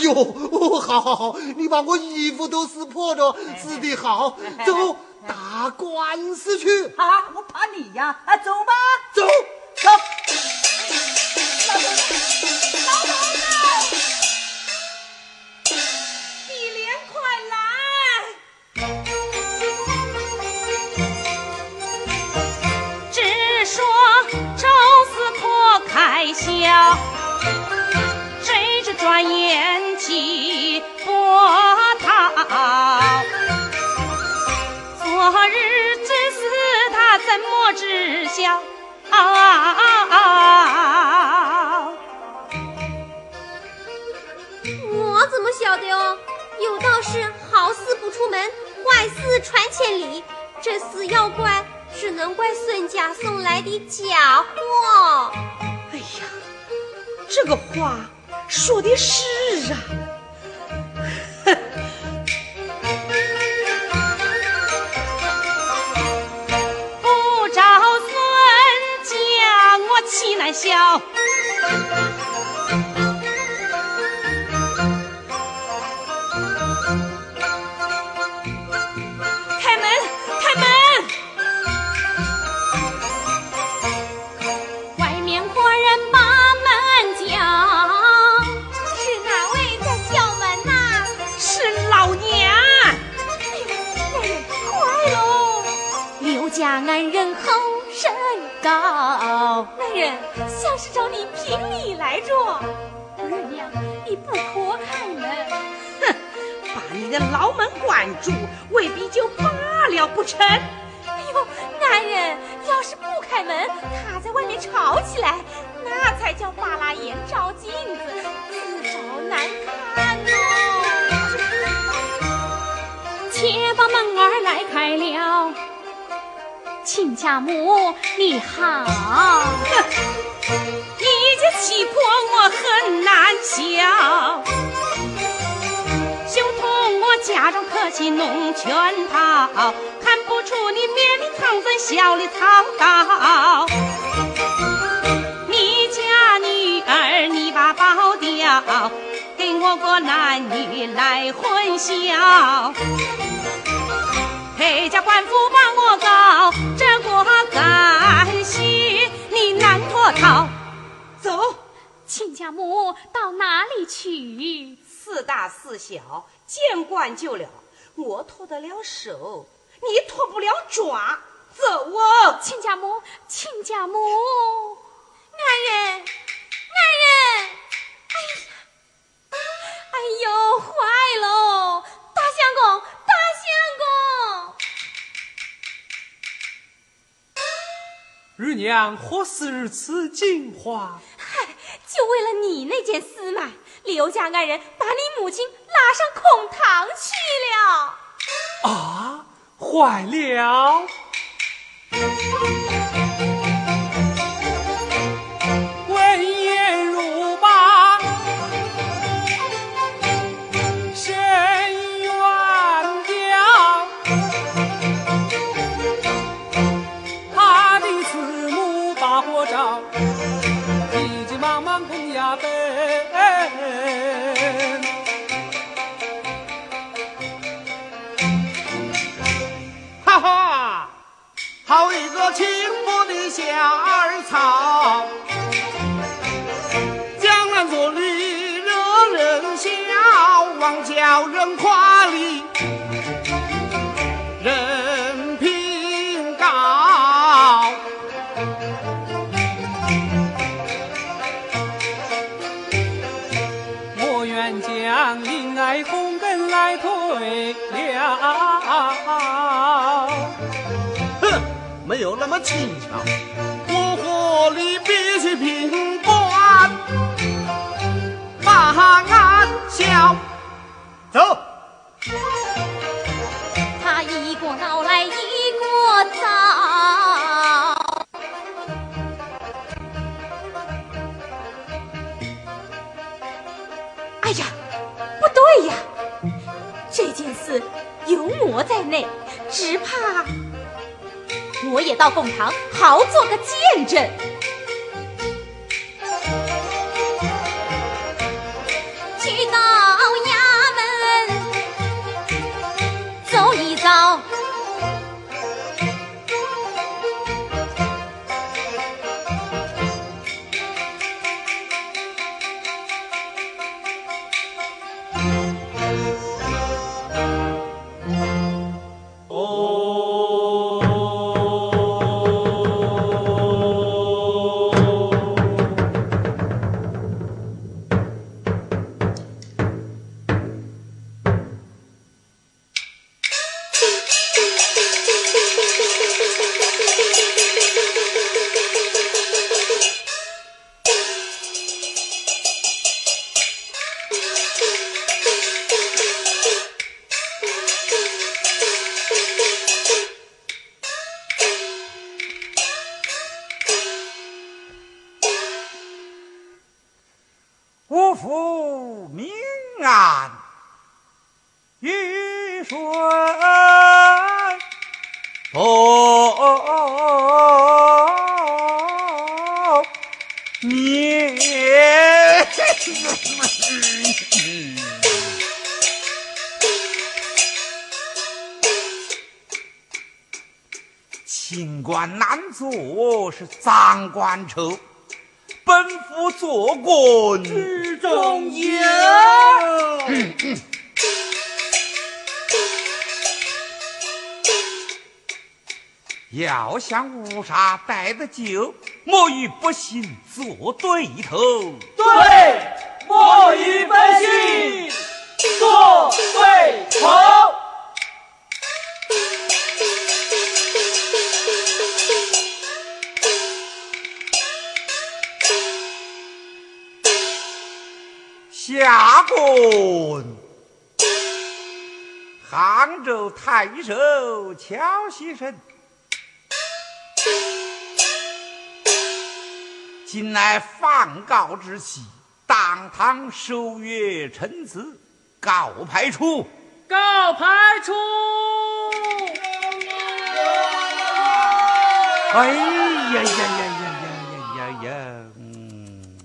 哎呦，好好好，你把我衣服都撕破了，撕的好，走打官司去。啊，我怕你呀，啊，走吧，走走。谁知晓？我怎么晓得哦？有道是好事不出门，坏事传千里。这死要怪只能怪孙家送来的假货。哎呀！这个话说的是啊，叫！开门，开门！外面客人把门叫，是哪位在叫门呐？是老娘。哎呀，快喽！刘家安人好。高，男人像是找你评理来着。二娘，你不可开门。哼，把你的牢门关住，未必就罢了不成？哎呦，男人要是不开门，他在外面吵起来，那才叫巴拉眼照镜子，自找难看哦。且把门儿来开了。亲家母，你好！你家气魄我很难消。休同我假装客气弄圈套，看不出你面里藏着笑里藏刀。你家女儿你把保掉，给我个男女来混淆。裴家官府把我告，这过干系你难脱逃。走，亲家母到哪里去？四大四小见惯就了，我脱得了手，你脱不了爪。走啊，亲家母，亲家母，男人，娘何时如此惊慌？嗨，就为了你那件丝嘛！刘家爱人把你母亲拉上孔堂去了。啊，坏了！薄的小儿草，江南做女惹人笑，枉叫人夸你人品高。我愿将林爱红根来退了。没有那么轻巧，我和你必须平官把案消。走。他一过闹来一过早。哎呀，不对呀，这件事有我在内，只怕。我也到贡堂，好做个见证。哦，年。清官难做是赃官愁，本府做官之中有。要想乌纱带得久，莫与百姓做对头。对，莫与百姓做对头。下官杭州太守乔先生，今乃放告之期，当堂收阅陈词，告排出。告排出。哎呀呀呀呀呀呀呀！嗯，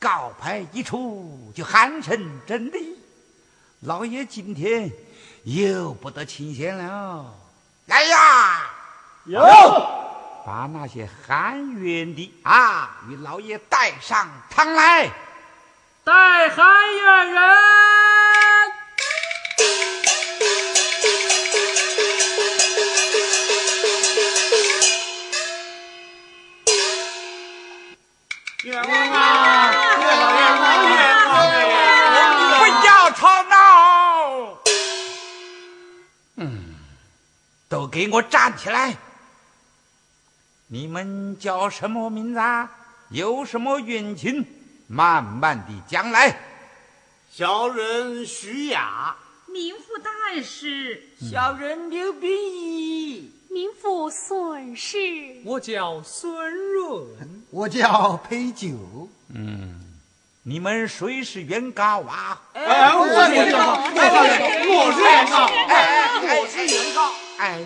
告牌一出就喊成真的，老爷今天又不得清闲了。来呀，有把那些喊冤的啊，与老爷带上堂来。带喊冤人。冤枉啊！冤枉冤枉冤枉冤不要吵闹！嗯，都给我站起来！你们叫什么名字啊？有什么冤情？慢慢的讲来。小人徐雅，名副大师，小人刘秉义，名副孙氏，我叫孙润，我叫裴九。嗯，你们谁是原告啊？哎，我是原告，我是原告，哎，我是原告。哎，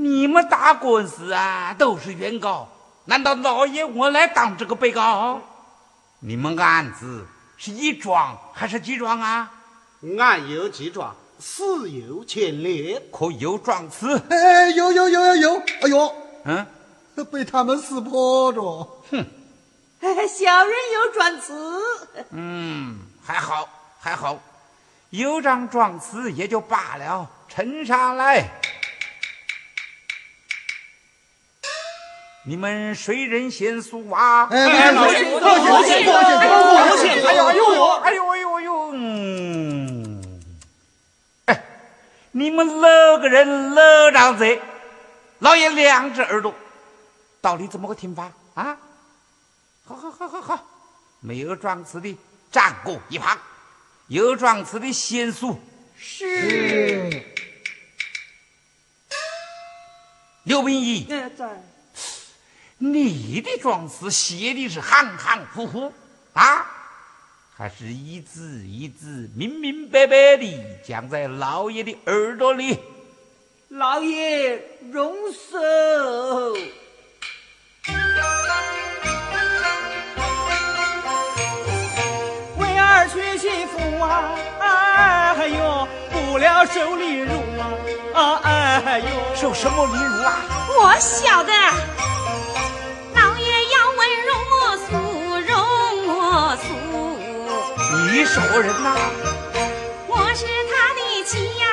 你们打官司啊，都是原告，难道老爷我来当这个被告？你们案子是一桩还是几桩啊？案有几桩，事有牵连。可有状词？哎，有有有有有，哎呦，嗯，被他们识破着。小人有状词。嗯，还好还好，有张状词也就罢了，呈上来。你们谁人先诉啊？哎，我先，我我先，我先，我先，哎呦哎呦哎呦哎呦哎呦！嗯，哎，你们六个人六张嘴，老爷两只耳朵，到底怎么个听法啊？好好好好好，没有状词的站过一旁，有状词的先诉。是。刘秉义，哎，在。你的状词写的是含含糊糊啊，还是一字一字明明白白的讲在老爷的耳朵里？老爷容寿。为儿娶媳妇啊，哎呦，不了受礼辱啊，哎呦，受什么礼辱啊？我晓得。你什么人呐、我是他的妻呀，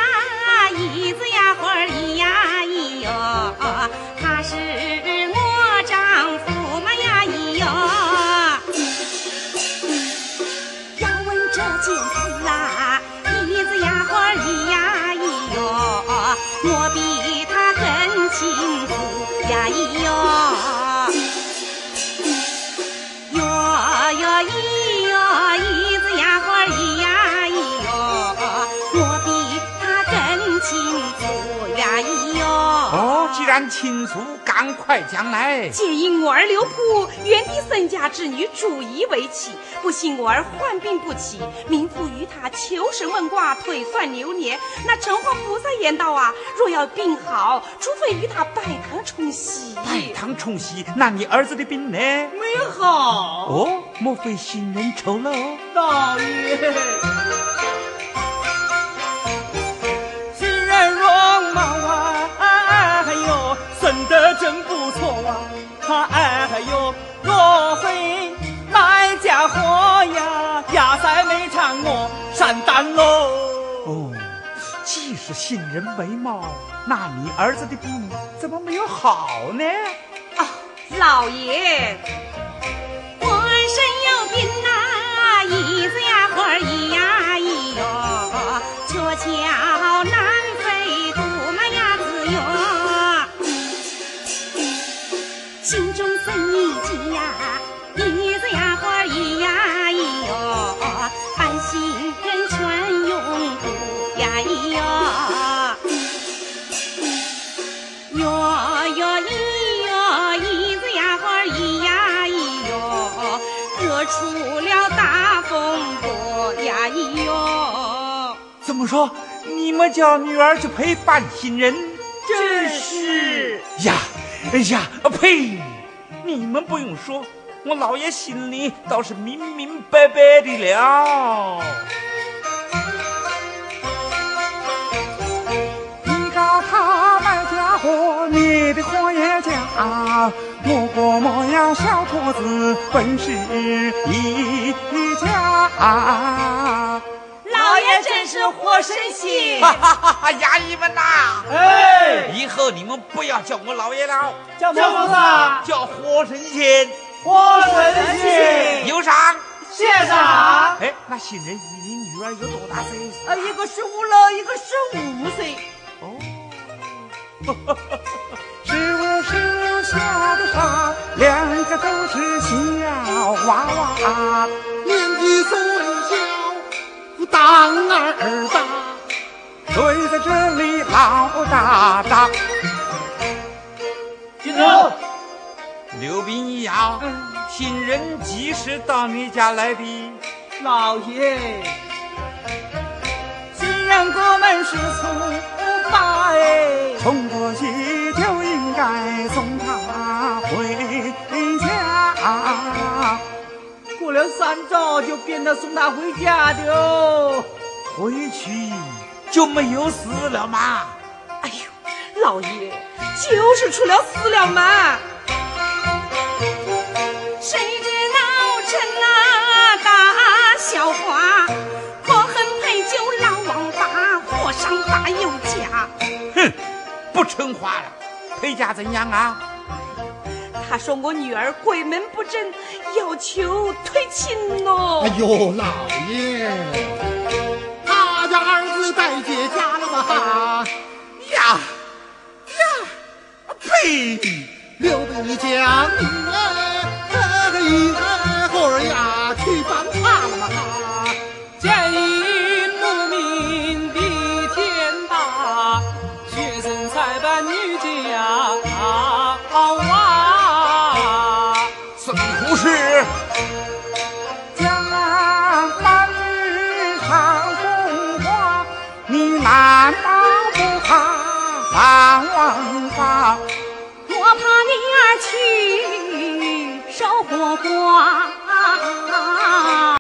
哟，我比他更清楚呀咿哟。哦，既然然亲属，赶快将来。皆因我儿刘璞原地孙家之女主意为妻，不幸我儿患病不起，民妇与他求神问卦，推算流年。那城隍菩萨言道啊，若要病好，除非与他拜堂冲喜。拜堂冲喜，那你儿子的病呢？没好。哦，莫非新人丑陋？老爷，是新人美貌，那你儿子的病怎么没有好呢？啊，老爷，出了大风波呀咦哟。怎么说？你们叫女儿去陪伴新人？真是呀，哎呀，啊呸！你们不用说，我老爷心里倒是明明白白的了。你告他卖家伙，你的货也假，我国模样小兔子本是一家。老爷真是活神仙哈哈哈哈！衙役们呐，哎，以后你们不要叫我老爷了，叫什么啥？叫活神仙。活神仙，有赏。谢赏。哎，那新人与你女儿有多大岁数？呃，一个十五了，一个十五岁。哦，十五十六笑得傻，两个都是小娃娃。年纪虽小，当儿大。谁在这里老大大？金头，刘斌一呀，新人及时到你家来的？老爷，新人哥们是初了三招就变得送他回家的哦。回去就没有死了吗？哎呦，老爷就是出了事了嘛！谁知闹成了大笑话，可恨陪酒老王八，火上大有家。哼，不成话了。陪嫁怎样啊？他说我女儿鬼门不正，要求退亲喽。哎呦，老爷，他家儿子在结家了吧？呀呀，呸！刘备将军哎，这一会儿呀去办他了嘛？花？